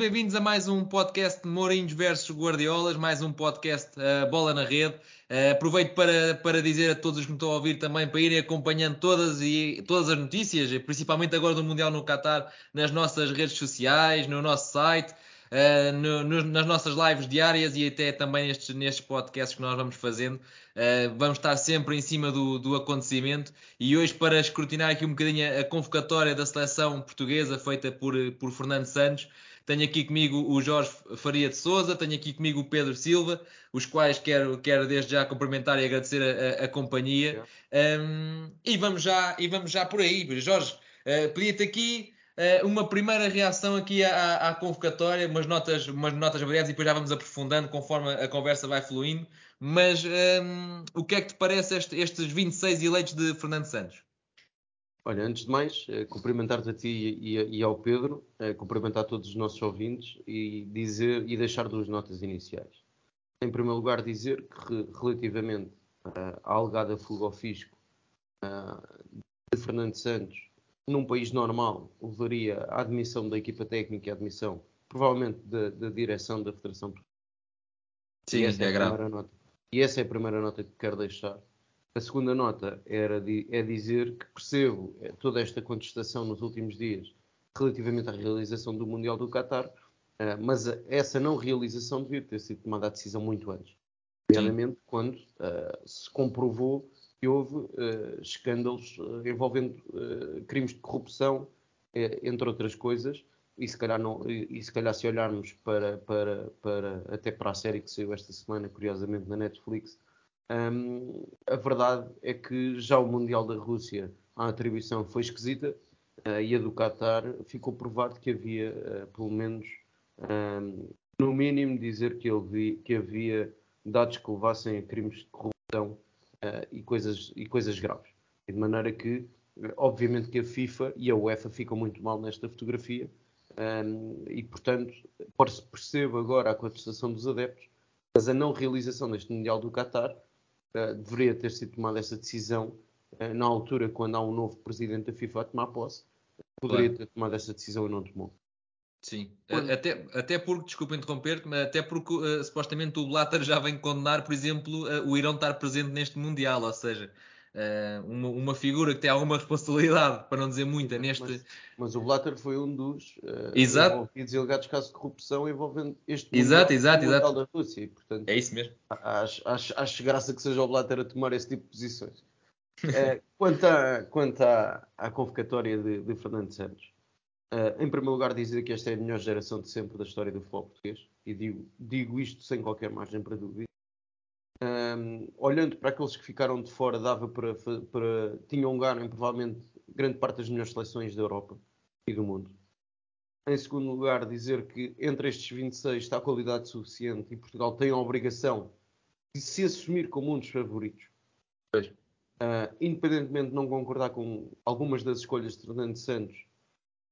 Bem-vindos a mais um podcast Mourinhos versus Guardiolas, mais um podcast uh, Bola na Rede. Uh, aproveito para, para dizer a todos os que me estão a ouvir também para irem acompanhando todas, e, todas as notícias, principalmente agora do Mundial no Qatar, nas nossas redes sociais, no nosso site. Uh, no, no, nas nossas lives diárias e até também nestes, nestes podcasts que nós vamos fazendo. Uh, vamos estar sempre em cima do, do, acontecimento e hoje para escrutinar aqui um bocadinho a convocatória da seleção portuguesa feita por, por Fernando Santos, tenho aqui comigo o Jorge Faria de Souza, tenho aqui comigo o Pedro Silva, os quais quero, quero desde já cumprimentar e agradecer a, a, a companhia. Um, e, vamos já, e vamos já por aí. Jorge, uh, pedia-te aqui uh, uma primeira reação aqui à, à, convocatória, umas notas, umas notas variadas e depois já vamos aprofundando conforme a conversa vai fluindo. Mas um, o que é que te parece este, estes 26 eleitos de Fernando Santos? Olha, antes de mais, eh, cumprimentar-te a ti e, e, ao Pedro, eh, cumprimentar todos os nossos ouvintes e dizer e deixar duas notas iniciais. Em primeiro lugar, dizer que relativamente uh, à alegada fuga ao fisco de Fernando Santos, num país normal, levaria à admissão da equipa técnica e à admissão, provavelmente, da, da direção da Federação Sim, é, é grave. Nota, e essa é a primeira nota que quero deixar. A segunda nota era de, é dizer que percebo eh, toda esta contestação nos últimos dias relativamente à realização do Mundial do Qatar, uh, mas essa não realização devia ter sido tomada a decisão muito antes. Nomeadamente quando uh, se comprovou que houve uh, escândalos envolvendo crimes de corrupção, entre outras coisas, e se calhar, não, e, se, calhar se olharmos para, para, para, até para a série que saiu esta semana, curiosamente, na Netflix, um, a verdade é que já o Mundial da Rússia, a atribuição foi esquisita uh, e a do Qatar ficou provado que havia, uh, pelo menos, um, no mínimo, dizer que, vi, que havia dados que levassem a crimes de corrupção uh, e, coisas, e coisas graves. De maneira que, obviamente, que a FIFA e a UEFA ficam muito mal nesta fotografia um, e, portanto, percebo agora a contestação dos adeptos, mas a não realização deste Mundial do Qatar deveria ter sido tomada essa decisão uh, na altura, quando há um novo presidente da FIFA a tomar posse, poderia claro. ter tomado essa decisão e não tomou. Sim, até, até porque, desculpa interromper, até porque uh, supostamente o Blatter já vem condenar, por exemplo, o Irão estar presente neste Mundial, ou seja, uh, uma, uma, figura que tem alguma responsabilidade, para não dizer muita, neste. Mas, mas o Blatter foi um dos uh, exato. envolvidos alegados casos de corrupção envolvendo este exato, exato, exato. da Rússia. E, portanto, é isso mesmo. Acho, acho, acho graça que seja o Blatter a tomar esse tipo de posições. uh, quanto à, quanto à, à convocatória de, de, Fernando Santos, uh, em primeiro lugar, dizer que esta é a melhor geração de sempre da história do futebol português, e digo, digo isto sem qualquer margem para dúvida. Um, olhando para aqueles que ficaram de fora, dava para, para tinham lugar em provavelmente grande parte das melhores seleções da Europa e do mundo. Em segundo lugar, dizer que entre estes 26 está a qualidade suficiente e Portugal tem a obrigação de se assumir como um dos favoritos. Uh, independentemente de não concordar com algumas das escolhas de Fernando Santos,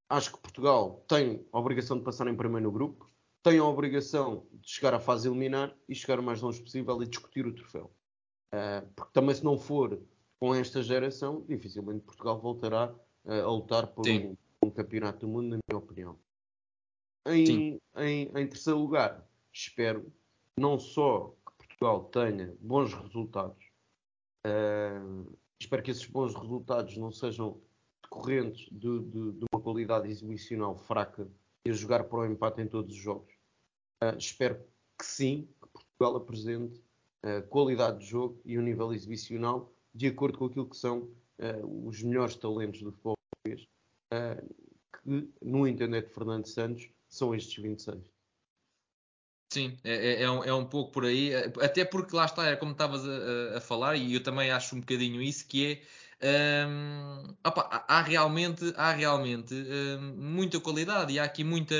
acho que Portugal tem a obrigação de passar em primeiro no grupo tem a obrigação de chegar à fase eliminar e chegar o mais longe possível e discutir o troféu. Uh, porque também se não for com esta geração, dificilmente Portugal voltará uh, a lutar por um, um, campeonato do mundo, na minha opinião. Em, em, em, terceiro lugar, espero não só que Portugal tenha bons resultados, uh, espero que esses bons resultados não sejam decorrentes de, de, de uma qualidade exibicional fraca a jogar para o empate em todos os jogos. Uh, espero que sim, que Portugal apresente uh, qualidade de jogo e um nível exibicional de acordo com aquilo que são uh, os melhores talentos do futebol português, que, no entender de Fernando Santos, são estes 26. Sim, é, é, é, um, é, um, pouco por aí, até porque lá está, é como estavas a, a, falar, e eu também acho um bocadinho isso, que é Um, opa, há, realmente, há realmente um, muita qualidade e há aqui muita.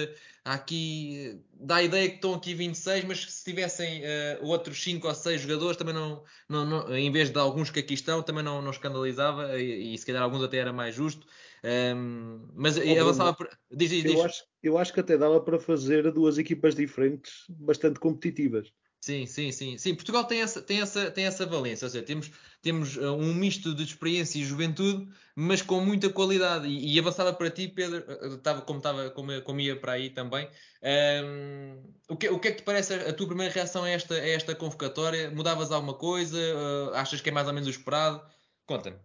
Há aqui, dá a ideia que estão aqui 26, mas se tivessem uh, outros 5 ou 6 jogadores, também não, não, não, em vez de alguns que aqui estão, também não, não escandalizava e, e se calhar alguns até era mais justo. Um, mas oh, avançava. Por... Diz, diz, diz. Eu, acho, eu acho que até dava para fazer duas equipas diferentes, bastante competitivas. Sim, sim, sim. Sim, Portugal tem essa, tem essa, tem essa valência. Ou seja, temos, temos uh, um misto de experiência e juventude, mas com muita qualidade. E, e avançava para ti, Pedro, uh, uh, tava, como, tava, como, como ia para aí também. Um, o, que, o que é que te parece a, a, tua primeira reação a esta, a esta convocatória? Mudavas alguma coisa? Uh, achas que é mais ou menos o esperado? Conta-me.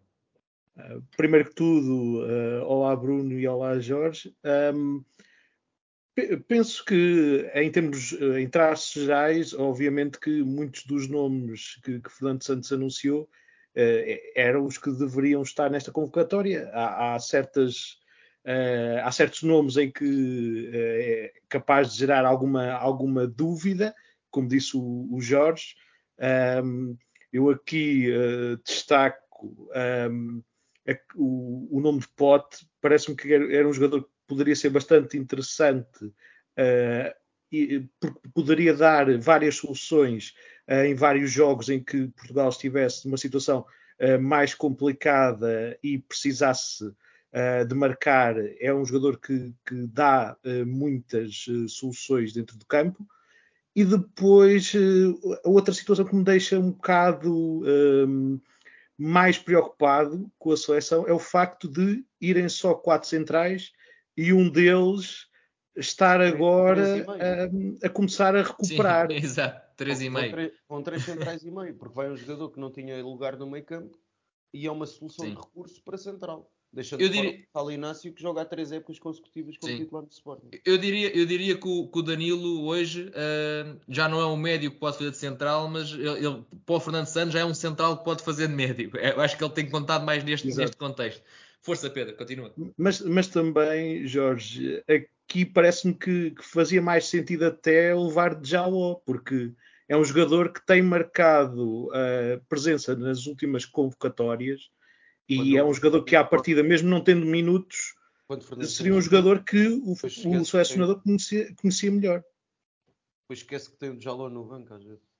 Uh, primeiro que tudo, uh, olá Bruno e olá Jorge. Um, Penso que, em termos, eh, em traços gerais, obviamente que muitos dos nomes que, que Fernando Santos anunciou eh, eram os que deveriam estar nesta convocatória. Há, há certas, eh, há certos nomes em que é capaz de gerar alguma, alguma dúvida, como disse o, o Jorge. Um, eu aqui uh, destaco um, a, o, o, nome de Pote, parece-me que era, era um jogador poderia ser bastante interessante uh, porque poderia dar várias soluções uh, em vários jogos em que Portugal estivesse numa situação uh, mais complicada e precisasse de marcar. É um jogador que, que dá muitas soluções dentro do campo. E depois, a outra situação que me deixa um bocado mais preocupado com a seleção é o facto de irem só quatro centrais e um deles estar agora a, a, começar a recuperar. Sim, exato, 3,5. Vão três centrais e meio, porque vai um jogador que não tinha lugar no meio campo e é uma solução Sim. de recurso para central. Deixando eu de diria... fora o Inácio que joga há três épocas consecutivas como Sim. titular do Sporting. Eu diria, eu diria que, o, que o Danilo hoje uh, já não é um médio que pode fazer de central, mas ele, ele, para o Fernando Santos já é um central que pode fazer de médio. Eu acho que ele tem contado mais neste, neste contexto. Força, Pedro, continua. Mas, mas também, Jorge, aqui parece-me que, que, fazia mais sentido até levar de Jaló, porque é um jogador que tem marcado a presença nas últimas convocatórias e Quando é um jogador que, à partida, mesmo não tendo minutos, seria um jogador que o, o selecionador conhecia, conhecia melhor. Pois esquece que tem o Jaló no banco, às vezes.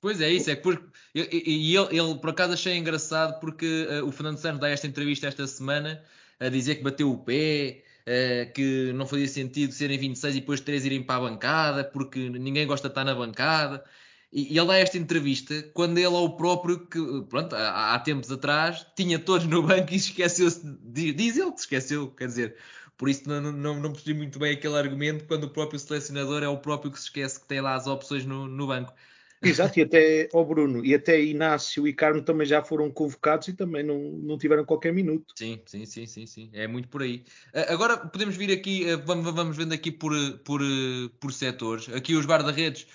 Pois é, isso é porque. E, ele, ele, por acaso, achei engraçado porque uh, o Fernando Santos dá esta entrevista esta semana a dizer que bateu o pé, uh, que não fazia sentido serem 26 e depois 3 irem para a bancada, porque ninguém gosta de estar na bancada. E, e ele dá esta entrevista quando ele é o próprio que, pronto, há, há tempos atrás, tinha todos no banco e esqueceu-se. Diz ele que esqueceu, quer dizer. Por isso não, não, não percebi muito bem aquele argumento quando o próprio selecionador é o próprio que se esquece que tem lá as opções no, no banco. Exato, e até o Bruno, e até Inácio e Carmo também já foram convocados e também não, não tiveram qualquer minuto. Sim, sim, sim, sim, sim. É muito por aí. Agora podemos vir aqui, vamos, vamos vendo aqui por, por, por setores. Aqui os guarda-redes,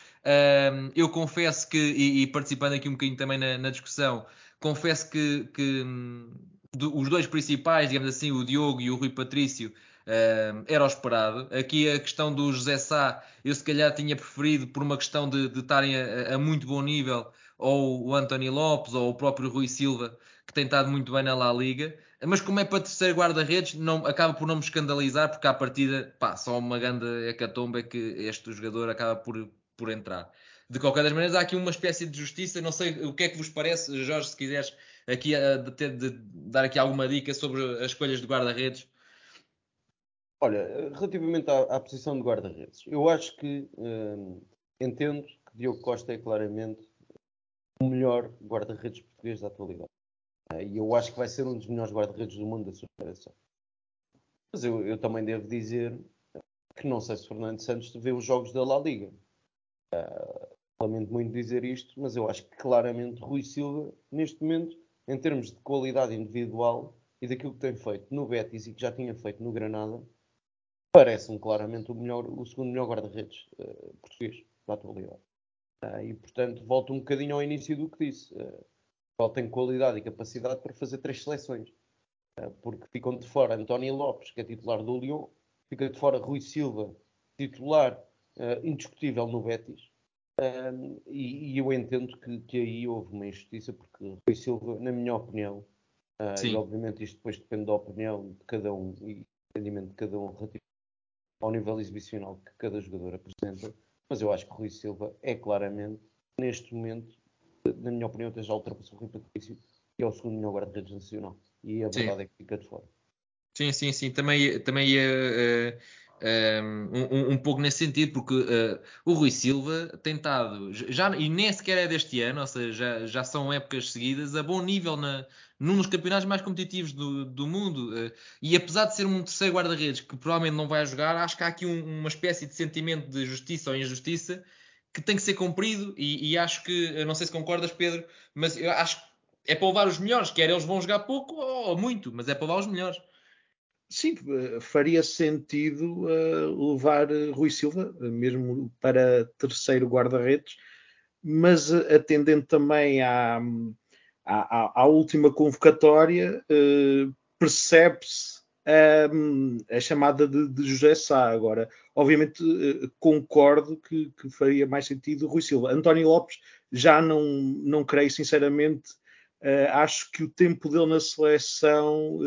eu confesso que, e, participando aqui um bocadinho também na, na discussão, confesso que, que hum, os dois principais, digamos assim, o Diogo e o Rui Patrício, era o esperado. Aqui a questão do José Sá, eu se calhar tinha preferido por uma questão de, estarem a, a, muito bom nível, ou o António Lopes, ou o próprio Rui Silva, que tem estado muito bem na La Liga. Mas como é para terceiro guarda-redes, acaba por não me escandalizar, porque à partida, pá, só uma grande hecatombe é que este jogador acaba por, por entrar. De qualquer das maneiras, há aqui uma espécie de justiça. Não sei o que é que vos parece, Jorge, se quiseres aqui a, de, de, de dar aqui alguma dica sobre as escolhas de guarda-redes. Olha, relativamente à, à posição de guarda-redes, eu acho que hum, entendo que Diogo Costa é claramente o melhor guarda-redes português da atualidade. Eh, e eu acho que vai ser um dos melhores guarda-redes do mundo da sua geração. Mas eu, eu, também devo dizer que não sei se Fernando Santos vê os jogos da La Liga. Uh, lamento muito dizer isto, mas eu acho que claramente Rui Silva, neste momento, em termos de qualidade individual e daquilo que tem feito no Betis e que já tinha feito no Granada, parece-me claramente o, melhor, o segundo melhor guarda-redes uh, português da atualidade. Uh, e, portanto, volto um bocadinho ao início do que disse. Uh, tem qualidade e capacidade para fazer três seleções. Uh, porque ficam de fora António Lopes, que é titular do Lyon, fica de fora Rui Silva, titular indiscutível no Betis. E, e, eu entendo que, que, aí houve uma injustiça, porque Rui Silva, na minha opinião, e obviamente isto depois depende da opinião de cada um e do entendimento de cada um relativo ao nível exibicional que cada jogador apresenta. Mas eu acho que o Rui Silva é claramente, neste momento, na minha opinião, até já ultrapassou o Rui Patrício, que é o segundo melhor guarda-redes nacional. E a Sim. verdade é que fica de fora. Sim, sim, sim. Também, também ia eh, um, um- pouco nesse sentido, porque eh, o Rui Silva tem estado, já, e nem sequer é deste ano, ou seja, já, já são épocas seguidas, a bom nível na, num dos campeonatos mais competitivos do, do mundo. eh, e apesar de ser um terceiro guarda-redes que provavelmente não vai jogar, acho que há aqui um- uma espécie de sentimento de justiça ou injustiça que tem que ser cumprido. E, e acho que, não sei se concordas, Pedro, mas eu acho que é para levar os melhores, quer eles vão jogar pouco ou muito, mas é para levar os melhores. Sim, eh, faria sentido eh, levar eh, Rui Silva, mesmo para terceiro guarda-redes, mas atendendo também à, à, à- última convocatória, eh, percebe-se hum, a chamada de, de José Sá. Agora, obviamente, eh, concordo que, que faria mais sentido Rui Silva. António Lopes, já não, não creio, sinceramente. Acho que o tempo dele na seleção.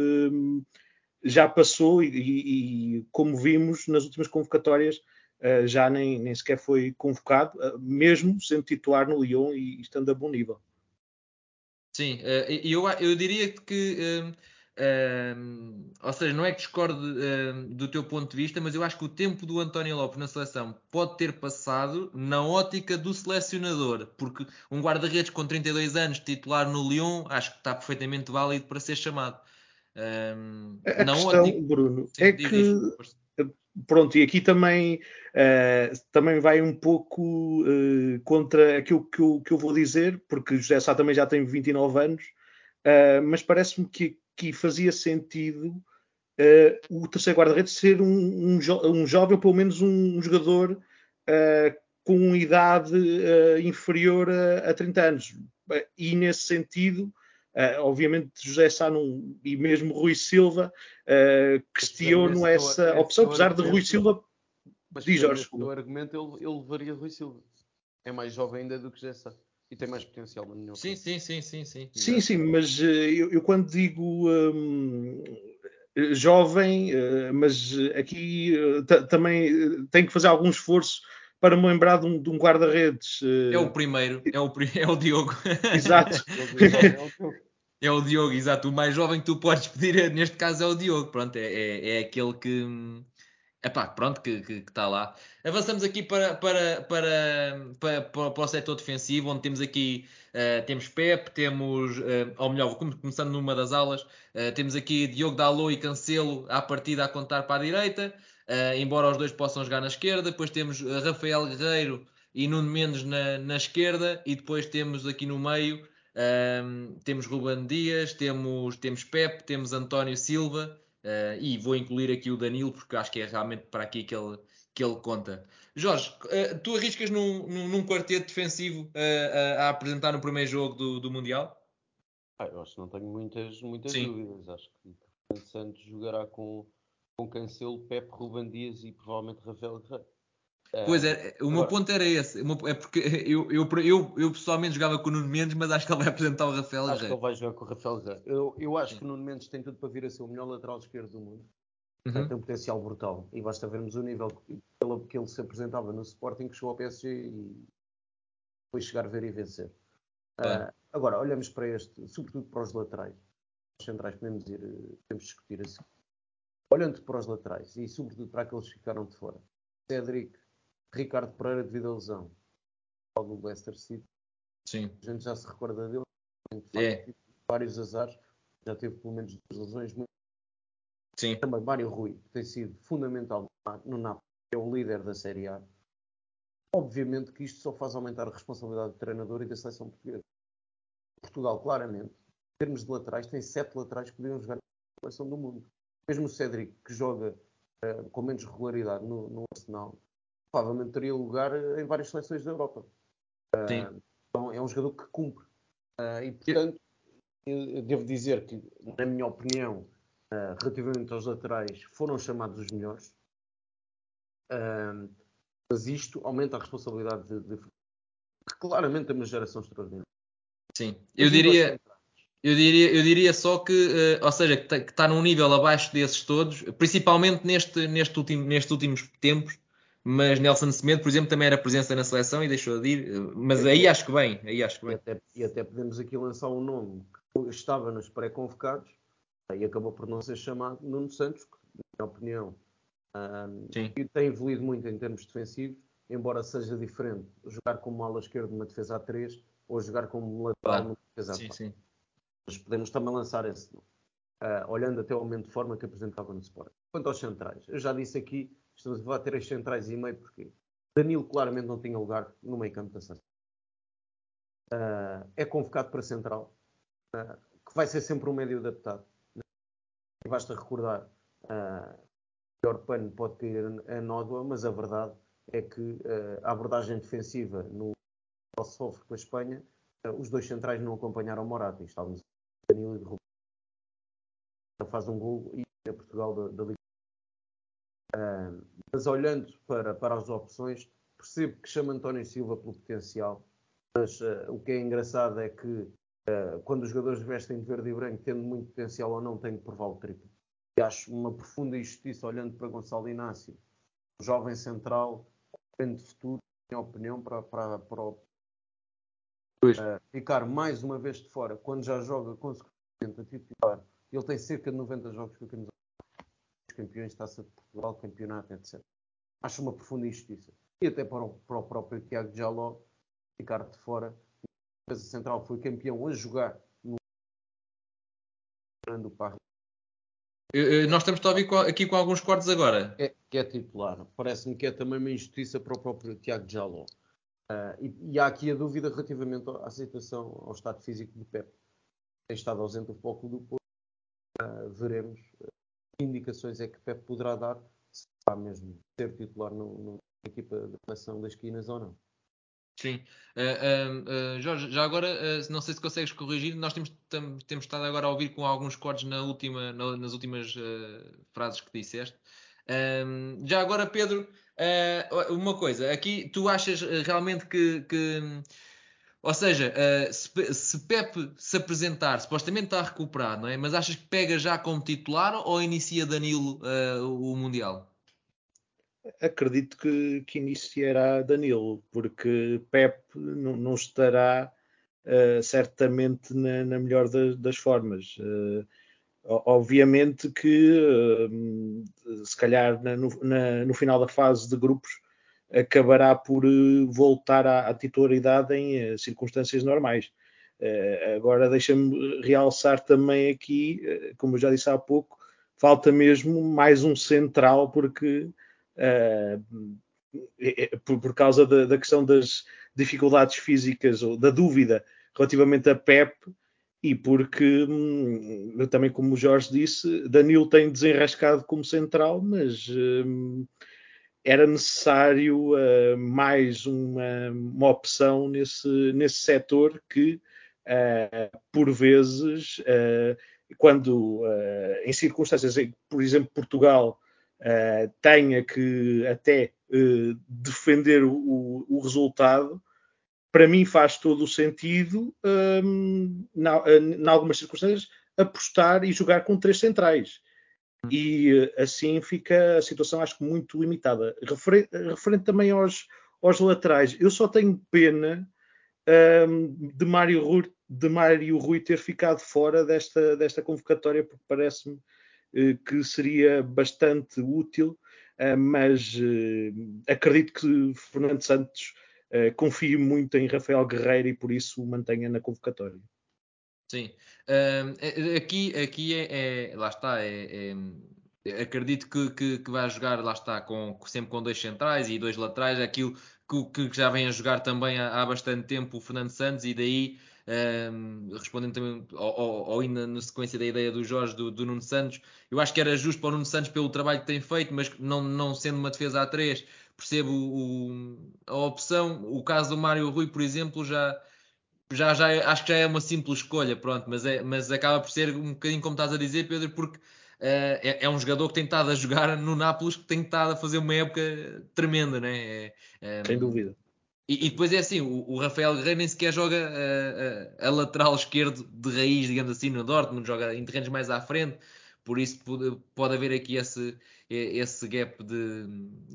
Já passou e, e- e, como vimos nas últimas convocatórias, eh, já nem, nem sequer foi convocado, eh, mesmo sendo titular no Lyon e estando a bom nível. Sim, e eu, eu diria que, eh, eh, ou seja, não é que discorde eh, do teu ponto de vista, mas eu acho que o tempo do António Lopes na seleção pode ter passado na ótica do selecionador, porque um guarda-redes com 32 anos titular no Lyon, acho que está perfeitamente válido para ser chamado. Eh, A na questão, ótica. Bruno, é que pronto, e aqui também, eh, também vai um pouco eh, contra aquilo que eu, que eu vou dizer, porque José Sá também já tem 29 anos, eh, mas parece-me que aqui fazia sentido o terceiro guarda-redes ser um, um, jo- um jovem, ou pelo menos um, jogador com idade inferior a, a 30 anos. E nesse sentido, eh, obviamente José Sá não- e mesmo Rui Silva eh, questionam Esse essa opção, apesar de Rui argumento- Silva Mas Diz, Jorge, desculpa. argumento, ele, ele levaria Rui Silva. É mais jovem ainda do que Jessa. E tem mais potencial, na minha Sim, opinião. sim, sim, sim, sim. Sim, sim, mas eh, eu, eu quando digo hum, jovem, mas aqui ta- também tenho que fazer algum esforço para me lembrar de um, de um guarda-redes. É o primeiro, é o, é o Diogo. Exato. Ele diz, "Jovem é o teu." É o Diogo, exato. O mais jovem que tu podes pedir, neste caso, é o Diogo. Pronto, é, é, é aquele que. Epá, pronto, que está que, que tá lá. Avançamos aqui para, para, para, para, para, o setor defensivo, onde temos aqui eh, temos Pep, temos, eh, ou melhor, começando numa das alas, eh, temos aqui Diogo Dalot e Cancelo à partida a contar para a direita, eh, embora os dois possam jogar na esquerda. Depois temos Rafael Guerreiro e Nuno Mendes na, na esquerda, e depois temos aqui no meio um, temos Ruben Dias, temos, temos Pep, temos António Silva uh, e vou incluir aqui o Danilo porque acho que é realmente para aqui que ele, que ele conta. Jorge, uh, tu arriscas num, num, num quarteto defensivo uh, a apresentar no primeiro jogo do, do Mundial? Ah, eu acho que não tenho muitas, muitas Sim. dúvidas. Acho que o Santos jogará com, com Cancelo, Pepe, Ruben Dias e provavelmente Rafael Guerreiro. Pois Ah, é, o meu ponto era esse. É porque eu, eu, eu, eu pessoalmente jogava com o Nuno Mendes, mas acho que ele vai apresentar o Rafael Acho que ele vai jogar com o Rafael Guerreiro. Eu, eu acho Sim. que o Nuno Mendes tem tudo para vir a ser o melhor lateral esquerdo do mundo. Uhum. Tem um potencial brutal. E basta vermos o nível que ele, que ele se apresentava no Sporting, que chegou ao PSG e foi chegar a ver e vencer. Ah, agora, olhamos para este, sobretudo para os laterais. Os centrais podemos, ir, eh, podemos discutir assim. Olhando para os laterais e sobretudo para aqueles que ficaram de fora. Cédric, Ricardo Pereira devido à lesão. Do Leicester City. Sim. A gente já se recorda dele. É. vários azares. Já teve pelo menos duas lesões. muito Sim. também Mário Rui, que tem sido fundamental no Napoli, é o líder da Série A. Obviamente que isto só faz aumentar a responsabilidade do treinador e da seleção portuguesa. Portugal, claramente, em termos de laterais, tem sete laterais que podiam jogar na seleção do mundo. Mesmo o Cédric, que joga eh, com menos regularidade no, no Arsenal, provavelmente teria lugar eh, em várias seleções da Europa. Sim. Então, é um jogador que cumpre. Ah, e, portanto, eu, devo dizer que, na minha opinião, ah, relativamente aos laterais, foram chamados os melhores. Ah, mas isto aumenta a responsabilidade de, de... que claramente é uma geração extraordinária. Sim. Eu diria. Eu diria, eu diria só que, uh, ou seja, que está num nível abaixo desses todos, principalmente neste, neste último, nestes últimos tempos, mas Nelson Semedo, por exemplo, também era presença na seleção e deixou de ir, mas aí acho que bem, aí acho que bem. E até, e até podemos aqui lançar um nome que estava nos pré-convocados e acabou por não ser chamado, Nuno Santos, que, na minha opinião, um, tem evoluído muito em termos defensivos, embora seja diferente jogar como ala esquerda numa defesa a 3 ou jogar como lateral numa defesa a 4. Mas podemos também lançar esse nome, uh, olhando até o momento de forma que apresentava no Sport. Quanto aos centrais, eu já disse aqui Estamos a falar de três centrais e meio, porque Danilo claramente não tinha lugar no meio campo da seleção. Uh, é convocado para central, uh, que vai ser sempre um médio adaptado. Basta recordar, uh, o Orpano pode cair a nódoa, mas a verdade é que uh, a abordagem defensiva no sofre com a Espanha, os dois centrais não acompanharam o Morata. Estávamos Danilo e de Rubens. Faz um gol e é Portugal da, da Liga Uh, mas olhando para, para as opções, percebo que chama António Silva pelo potencial, mas uh, o que é engraçado é que uh, quando os jogadores vestem de verde e branco, tendo muito potencial ou não, têm que provar o triplo. E acho uma profunda injustiça olhando para Gonçalo Inácio, um jovem central, grande futuro, minha opinião, para, para, para o, ficar mais uma vez de fora, quando já joga consequentemente a titular. Ele tem cerca de 90 jogos com a camisola campeões, Taça de Portugal, campeonato, etc. Acho uma profunda injustiça. E até para o, para o próprio Tiago Jaló ficar de fora. A defesa central foi campeão a jogar no do Parra. Nós estamos aqui com alguns cortes agora. É, que é titular. Parece-me que é também uma injustiça para o próprio Tiago Jaló. Uh, e, e, há aqui a dúvida relativamente à aceitação ao estado físico de Pep. Tem estado ausente do foco do Porto. Uh, veremos indicações é que Pep poderá dar se está mesmo ser titular na equipa de nação das esquinas ou não. Sim. Uh, uh, Jorge, já agora, uh, não sei se consegues corrigir, nós temos, tam, temos estado agora a ouvir com alguns cortes na última, na, nas últimas frases que disseste. já agora, Pedro, uma coisa, aqui tu achas realmente que, que ou seja, uh, se, se Pepe se apresentar, supostamente está recuperado, não é? Mas achas que pega já como titular ou inicia Danilo uh, o Mundial? Acredito que, que iniciará Danilo, porque Pepe não, estará uh, certamente na, na melhor das, das formas. obviamente que se calhar na, no, na, no final da fase de grupos acabará por eh, voltar à, à titularidade em eh, circunstâncias normais. Uh, agora deixa-me realçar também aqui, como eu já disse há pouco, falta mesmo mais um central, porque por, por, causa da, da, questão das dificuldades físicas ou da dúvida relativamente a Pep e porque hum, também como o Jorge disse, Danilo tem desenrascado como central, mas hum, era necessário uh, mais uma, uma, opção nesse, nesse setor que, uh, por vezes, uh, quando em circunstâncias por exemplo, Portugal tenha que até defender o, o, resultado, para mim faz todo o sentido, um, em algumas circunstâncias, apostar e jogar com três centrais e assim fica a situação, acho que, muito limitada. Referente, também aos, aos, laterais, eu só tenho pena um, de, Mário Rui, de Mário Rui ter ficado fora desta, desta convocatória, porque parece-me uh, que seria bastante útil, uh, mas uh, acredito que Fernando Santos confie muito em Rafael Guerreiro e por isso o mantenha na convocatória. Sim. Uh, aqui aqui é, é, lá está, é, é acredito que, que, que, vai jogar, lá está, com, sempre com dois centrais e dois laterais, aquilo que, que já vem a jogar também há, há, bastante tempo o Fernando Santos, e daí, um, respondendo também, ou, ainda na sequência da ideia do Jorge, do, do, Nuno Santos, eu acho que era justo para o Nuno Santos pelo trabalho que tem feito, mas não, não sendo uma defesa a três, percebo o, a opção. O caso do Mário Rui, por exemplo, já já, já é, acho que já é uma simples escolha, pronto, mas, é, mas acaba por ser um bocadinho como estás a dizer, Pedro, porque uh, é, é, um jogador que tem estado a jogar no Nápoles, que tem estado a fazer uma época tremenda, né? É, é, Sem dúvida. E, e depois é assim, o, o, Rafael Guerreiro nem sequer joga a, a, a, lateral esquerdo de raiz, digamos assim, no Dortmund, joga em terrenos mais à frente, por isso pode, pode haver aqui esse, esse gap de,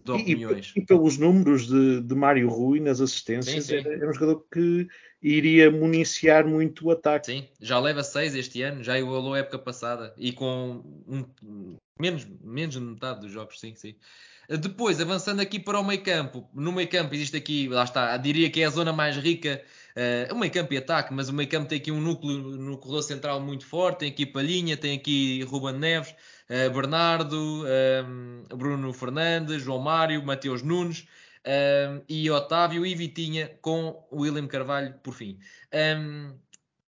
de opiniões. E, e, pelos números de, de Mário Rui nas assistências, sim, sim. Era, era, um jogador que iria municiar muito o ataque. Sim, já leva 6 este ano, já igualou a época passada e com um, menos, menos de metade dos jogos, sim, sim. Depois, avançando aqui para o meio campo, no meio campo existe aqui, lá está, diria que é a zona mais rica, uh, o meio campo e ataque, mas o meio campo tem aqui um núcleo no corredor central muito forte, tem aqui Palhinha, tem aqui Ruben Neves, uh, Bernardo, um, Bruno Fernandes, João Mário, Mateus Nunes, um, e Otávio e Vitinha com William Carvalho por fim. Um,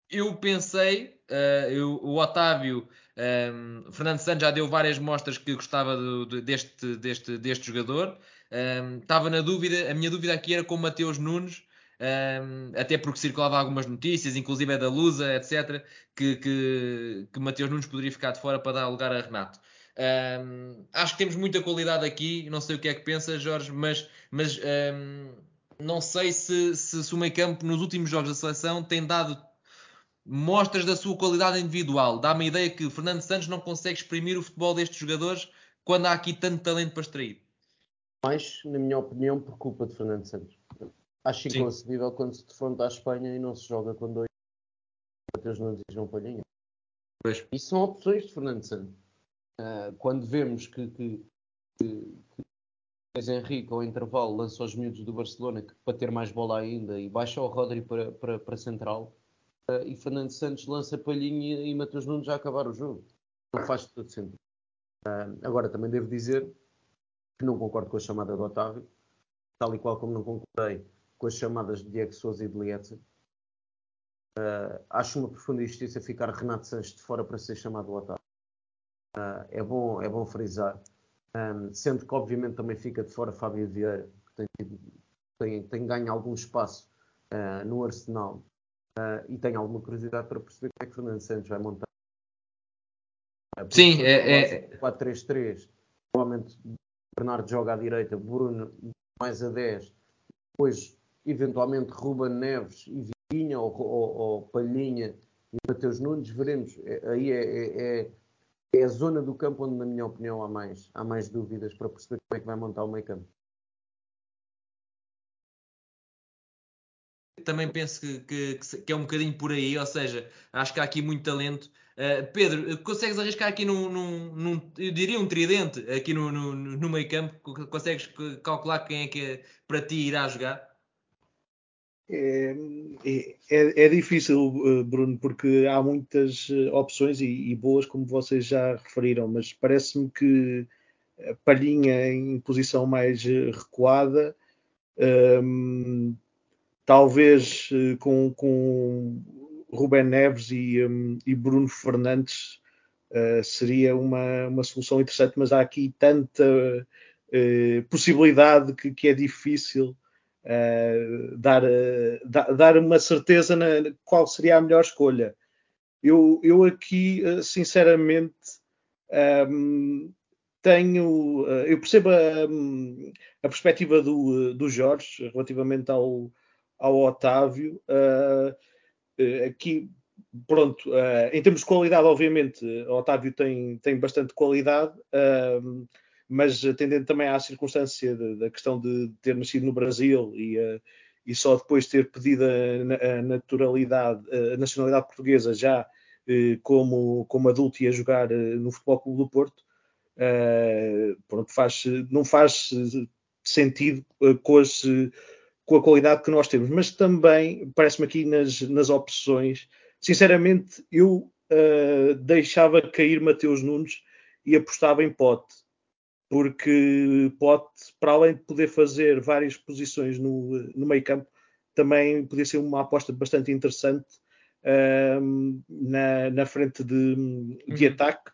eu pensei, uh, eu, o Otávio um, Fernando Santos já deu várias mostras que gostava do, do, deste, deste, deste jogador. Um, estava na dúvida, a minha dúvida aqui era com o Mateus Nunes, um, até porque circulava algumas notícias, inclusive é da Lusa, etc., que, que, que Mateus Nunes poderia ficar de fora para dar lugar a Renato. Um, acho que temos muita qualidade aqui, não sei o que é que pensa, Jorge, mas, mas um, não sei se, se, se o meio campo nos últimos jogos da seleção tem dado mostras da sua qualidade individual. Dá-me a ideia que Fernando Santos não consegue exprimir o futebol destes jogadores quando há aqui tanto talento para extrair. Mais, na minha opinião, por culpa de Fernando Santos. Acho Sim. inconcebível quando se defronta à Espanha e não se joga com dois Mateus Nunes e João Palhinha. Pois. Isso são opções de Fernando Santos. Uh, quando vemos que, que, que, que Henrique, ao intervalo, lança os miúdos do Barcelona que, para ter mais bola ainda e baixa o Rodri para, para, para central, uh, e Fernando Santos lança Palhinha e Matheus Nunes já acabar o jogo. Não faz todo sentido. Uh, agora, também devo dizer que não concordo com a chamada do Otávio, tal e qual como não concordei com as chamadas de Diego Souza e de Lietzen. Uh, acho uma profunda injustiça ficar Renato Sanches de fora para ser chamado Otávio. Uh, é, bom, é bom frisar. Um, sendo que, obviamente, também fica de fora Fábio Vieira, que tem, tem, tem ganho algum espaço uh, no Arsenal e tenho alguma curiosidade para perceber como é que Fernando Santos vai montar. Sim, é. é... 4-3-3. Provavelmente Bernardo joga à direita, Bruno mais a 10. Depois, eventualmente, Ruben Neves e Vitinha ou, ou, ou Palhinha e Mateus Nunes. Veremos. É, aí é, é, é, é, a zona do campo onde, na minha opinião, há mais, há mais dúvidas para perceber como é que vai montar o meio campo. também penso que, que, que, é um bocadinho por aí, ou seja, acho que há aqui muito talento. Uh, Pedro, consegues arriscar aqui num, num, num, eu diria um tridente aqui no, no, no meio campo? Consegues calcular quem é que é, para ti irá jogar? É, é, é, difícil, eh, Bruno, porque há muitas eh, opções e, e boas, como vocês já referiram, mas parece-me que a Palhinha em posição mais recuada um, ehm, talvez eh, com, com Rubén Neves e, um, e Bruno Fernandes uh, seria uma, uma solução interessante, mas há aqui tanta uh, possibilidade que, que, é difícil dar, dar uma certeza na qual seria a melhor escolha. Eu, eu aqui, sinceramente, um, tenho. eu percebo a, a perspectiva do, do Jorge relativamente ao, ao Otávio. Uh, aqui, pronto, uh, em termos de qualidade, obviamente, o Otávio tem, tem bastante qualidade, uh, mas atendendo também à circunstância da questão de ter nascido no Brasil e, e só depois ter pedido a, a naturalidade, a nacionalidade portuguesa já como, como adulto e a jogar no Futebol Clube do Porto, pronto, faz, não faz sentido com as com a qualidade que nós temos, mas também parece-me aqui nas, nas opções, sinceramente, eu uh, deixava cair Mateus Nunes e apostava em Pote, porque Pote, para além de poder fazer várias posições no, no meio campo, também podia ser uma aposta bastante interessante uh, na, na frente de, de uhum. ataque.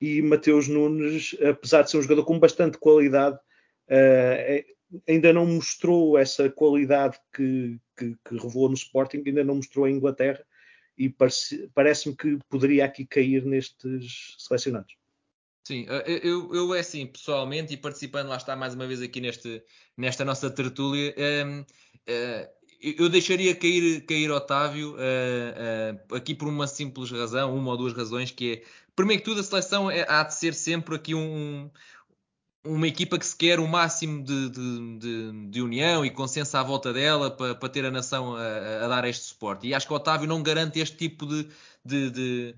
E Mateus Nunes, apesar de ser um jogador com bastante qualidade, uh, ainda não mostrou essa qualidade que, que, que, revelou no Sporting, ainda não mostrou em Inglaterra e parece-me que poderia aqui cair nestes selecionados. Sim, eh, eu, eu é assim, pessoalmente, e participando lá está mais uma vez aqui neste, nesta nossa tertúlia, ehm, eu deixaria cair, cair Otávio aqui por uma simples razão, uma ou duas razões, que é, primeiro que tudo, a seleção é, há de ser sempre aqui um, uma equipa que se quer o máximo de, de, de, de união e consenso à volta dela para, para ter a nação a, a, dar este suporte. E acho que o Otávio não garante este tipo de. de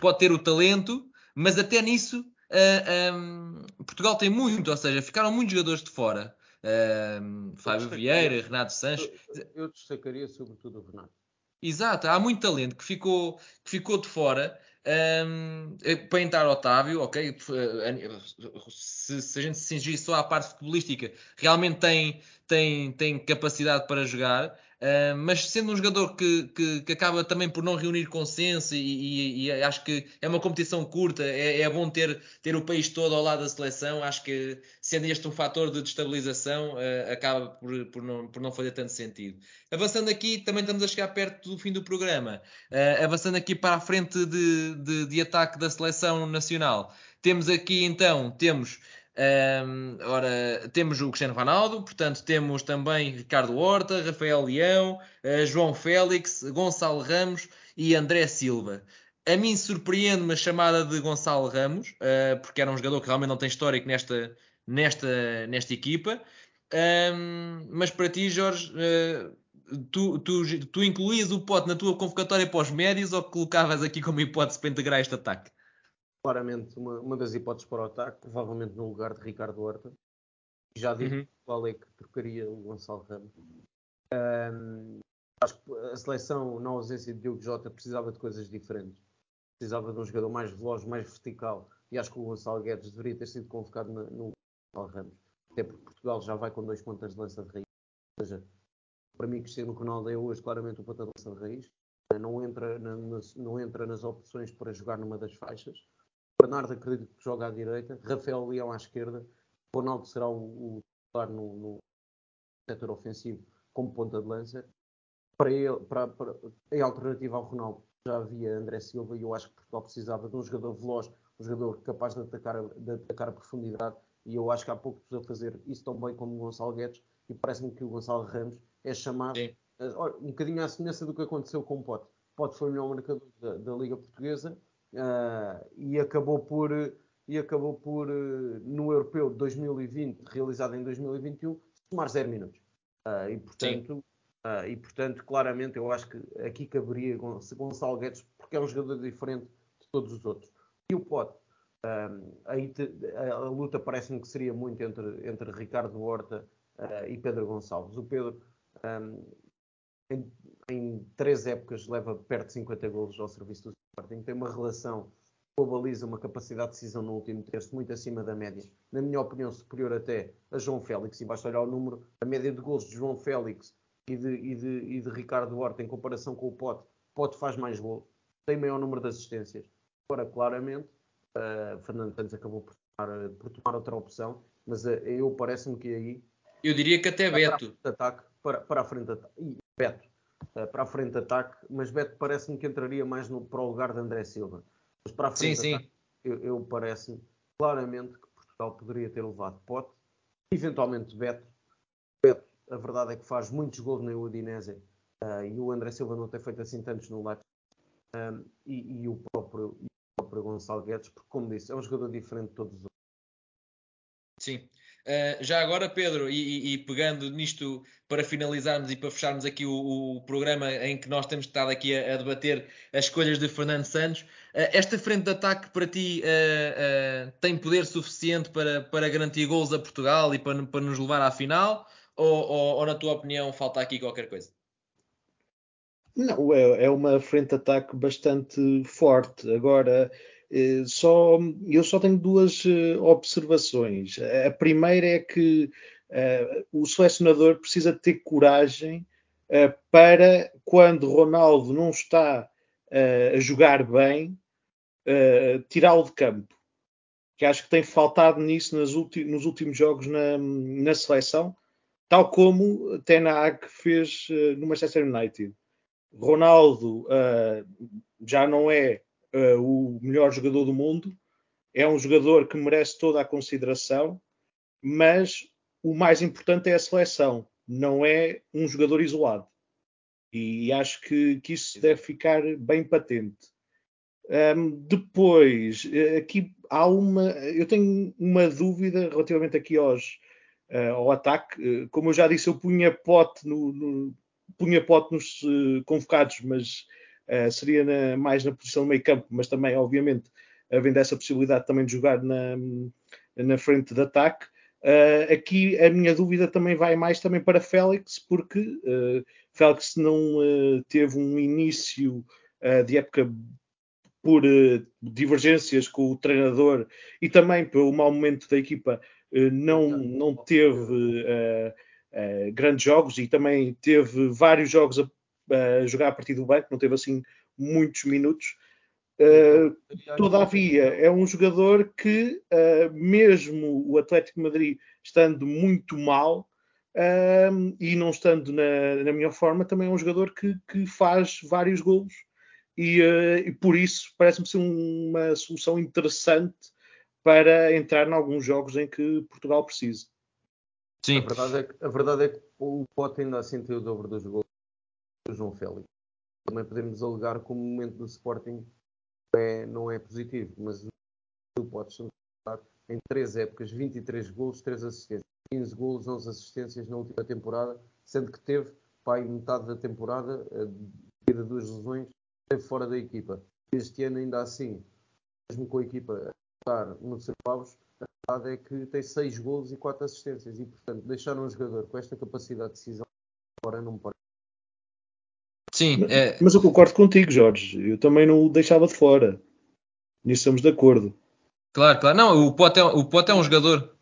pode ter o talento, mas até nisso uh, um, Portugal tem muito, ou seja, ficaram muitos jogadores de fora. Uh, Fábio Vieira, Renato Sanches. Eu, eu destacaria sobretudo o Renato. Exato, há muito talento que ficou, que ficou de fora. Um, para entrar Otávio, ok, se, se, a gente se cingir só à parte futebolística, realmente tem, tem, tem capacidade para jogar, Uh, mas sendo um jogador que, que, que, acaba também por não reunir consenso e, e, e acho que é uma competição curta, é, é, bom ter, ter o país todo ao lado da seleção. Acho que sendo este um fator de destabilização, uh, acaba por, por, não, por não fazer tanto sentido. Avançando aqui, também estamos a chegar perto do fim do programa. Uh, avançando aqui para a frente de, de, de ataque da seleção nacional. Temos aqui então, temos um, ora, temos o Cristiano Ronaldo, portanto, temos também Ricardo Horta, Rafael Leão, uh, João Félix, Gonçalo Ramos e André Silva. A mim surpreende-me a chamada de Gonçalo Ramos, uh, porque era um jogador que realmente não tem histórico nesta, nesta, nesta equipa. Um, mas para ti, Jorge, uh, tu, tu, tu incluías o pote na tua convocatória para os médios ou colocavas aqui como hipótese para integrar este ataque? Claramente uma, uma das hipóteses para o ataque, provavelmente no lugar de Ricardo Horta. Já digo uhum. qual é que trocaria o Gonçalo Ramos. Um, acho que a seleção, na ausência de Diogo Jota, precisava de coisas diferentes. Precisava de um jogador mais veloz, mais vertical. E acho que o Gonçalo Guedes deveria ter sido convocado no, no Gonçalo Ramos. Até porque Portugal já vai com dois pontas de lança de raiz. Ou seja, para mim, Cristiano Ronaldo é hoje claramente o ponta de lança de raiz. Não entra, na, não entra nas opções para jogar numa das faixas Bernardo acredito que joga à direita, Rafael Leão à esquerda, Ronaldo será o titular no, no setor ofensivo como ponta de lança. Para ele, para, para, em alternativa ao Ronaldo, já havia André Silva e eu acho que Portugal precisava de um jogador veloz, um jogador capaz de atacar, de atacar a profundidade. E eu acho que há pouco a fazer isso tão bem como o Gonçalo Guedes. E parece-me que o Gonçalo Ramos é chamado uh, um bocadinho à semelhança do que aconteceu com o Pote. Pote foi o melhor marcador da, da Liga Portuguesa uh, e acabou por e acabou por no europeu de 2020 realizado em 2021 tomar 0 minutos. Uh, e portanto uh, e portanto claramente eu acho que aqui caberia Gonçalo Guedes porque é um jogador diferente de todos os outros. E o Pote aí te, a, a, luta parece-me que seria muito entre, entre Ricardo Horta e Pedro Gonçalves. O Pedro um, em, em três épocas leva perto de 50 golos ao serviço do Sporting, tem uma relação com a baliza, uma capacidade de decisão no último terço muito acima da média. Na minha opinião, superior até a João Félix. E basta olhar o número, a média de gols de João Félix e de, e de, e de Ricardo Horta em comparação com o Pote. Pote faz mais gols, tem maior número de assistências. Agora, claramente, uh, Fernando Santos acabou por tomar, por tomar outra opção, mas uh, eu parece-me que aí. Eu diria que até Beto. Para, ataque, para, para a frente de ataque. E Beto uh, para a frente de ataque, mas Beto parece-me que entraria mais no, para o lugar de André Silva. Mas para a frente sim, de ataque, eu, eu parece-me claramente que Portugal poderia ter levado Pote, eventualmente Beto. Beto, a verdade é que faz muitos gols na Udinese uh, e o André Silva não tem feito assim tantos no Leipzig. Um, e, e, o próprio, e o próprio Gonçalo Guedes, porque, como disse, é um jogador diferente de todos os outros. Sim. Uh, já agora, Pedro, e, e, pegando nisto para finalizarmos e para fecharmos aqui o, o programa em que nós temos estado aqui a, a debater as escolhas de Fernando Santos, uh, esta frente de ataque para ti uh, tem poder suficiente para, para garantir gols a Portugal e para, para nos levar à final? Ou, ou, ou, na tua opinião, falta aqui qualquer coisa? Não, é, é uma frente de ataque bastante forte. Agora, só, eu só tenho duas eh, observações. A primeira é que uh, o selecionador precisa ter coragem para, quando Ronaldo não está a jogar bem, tirá-lo de campo. Que acho que tem faltado nisso nos últimos jogos na, na, seleção, tal como Ten Hag fez no Manchester United. Ronaldo já não é uh, o melhor jogador do mundo, é um jogador que merece toda a consideração, mas o mais importante é a seleção. não é um jogador isolado. E acho que, que isso deve ficar bem patente. Um, depois, eh, aqui há uma. Eu tenho uma dúvida relativamente aqui aos, uh, ao ataque. Como eu já disse, eu punha pote, no, no punha pote nos uh, convocados, mas seria na, mais na posição de meio campo, mas também, obviamente, havendo essa possibilidade também de jogar na, na frente de ataque. Uh, aqui a minha dúvida também vai mais também para Félix, porque uh, Félix não teve um início de época por divergências com o treinador e também pelo mau momento da equipa, não, não teve grandes jogos e também teve vários jogos a, a, jogar a partir do banco, não teve assim muitos minutos. Uh, todavia, é um jogador que, uh, mesmo o Atlético Madrid estando muito mal uh, e não estando na, na melhor forma, também é um jogador que, que faz vários golos e, e por isso parece-me ser uma solução interessante para entrar em alguns jogos em que Portugal precisa. Sim. A verdade é que, a verdade é que o Pote ainda assim tem o dobro dos gols João Félix. Também podemos alegar como o momento do Sporting é, não é positivo, mas o Potes em três épocas, 23 gols, 3 assistências, 15 gols, 11 assistências na última temporada, sendo que teve, pai, metade da temporada, eh, devido a duas lesões, esteve fora da equipa. Este ano, ainda assim, mesmo com a equipa a estar no Serpavos, a verdade é que tem 6 gols e 4 assistências e, portanto, deixar um jogador com esta capacidade de decisão fora não me parece Sim, é... Mas eu concordo contigo, Jorge. Eu também não o deixava de fora. Nisso estamos de acordo. Claro, claro. Não, o Pote é, o Pote é um jogador.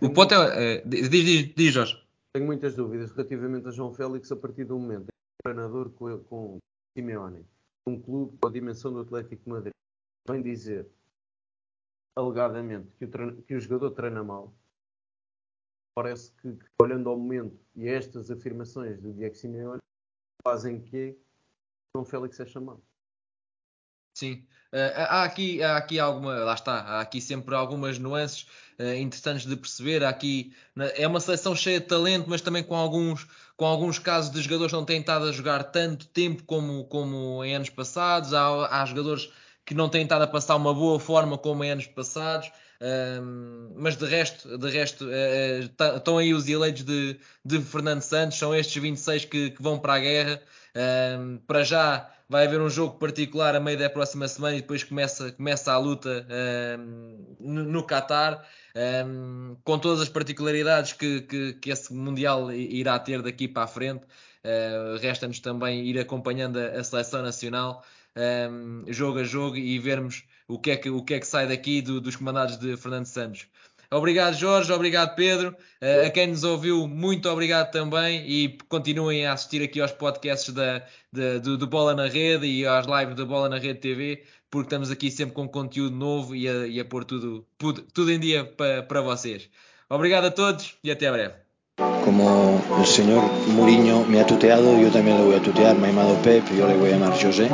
O Pote é. é diz, diz, diz, Jorge. Tenho muitas dúvidas relativamente a João Félix a partir do momento em que o treinador com, com Simeone, um clube com a dimensão do Atlético de Madrid, vem dizer alegadamente que o, que o jogador treina mal. Parece que, que, olhando ao momento e a estas afirmações do Diego Simeone, fazem que João Félix é chamado. Sim, uh, há, aqui, há aqui alguma, lá está, há aqui sempre algumas nuances uh, interessantes de perceber. Há aqui é uma seleção cheia de talento, mas também com alguns, com alguns casos de jogadores que não têm estado a jogar tanto tempo como, como em anos passados. Há, há jogadores que não têm estado a passar uma boa forma como em anos passados. Um, mas de resto, de resto estão aí os eleitos de, de Fernando Santos, são estes 26 que, que vão para a guerra. Um, para já vai haver um jogo particular a meio da próxima semana e depois começa, começa a luta um, no, Qatar, com todas as particularidades que, que, que, esse Mundial irá ter daqui para a frente. Uh, Resta-nos também ir acompanhando a, a seleção nacional jogo a jogo e vermos o que é que, o que, é que sai daqui do, dos comandados de Fernando Santos. Obrigado, Jorge. Obrigado, Pedro. Uh, a quem nos ouviu, muito obrigado também. E continuem a assistir aqui aos podcasts da, da do, do, Bola na Rede e às lives da Bola na Rede TV, porque estamos aqui sempre com conteúdo novo e a, e a pôr tudo, tudo, em dia para, para vocês. Obrigado a todos e até breve. Como el señor Mourinho me ha tuteado, yo también lo voy a tutear. Me ha Pep, yo le voy a José.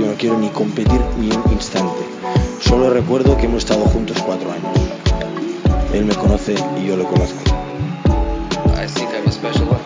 yo no quiero ni competir ni un instante. Solo recuerdo que hemos estado juntos cuatro años. Él me conoce y yo lo conozco. I think I'm a special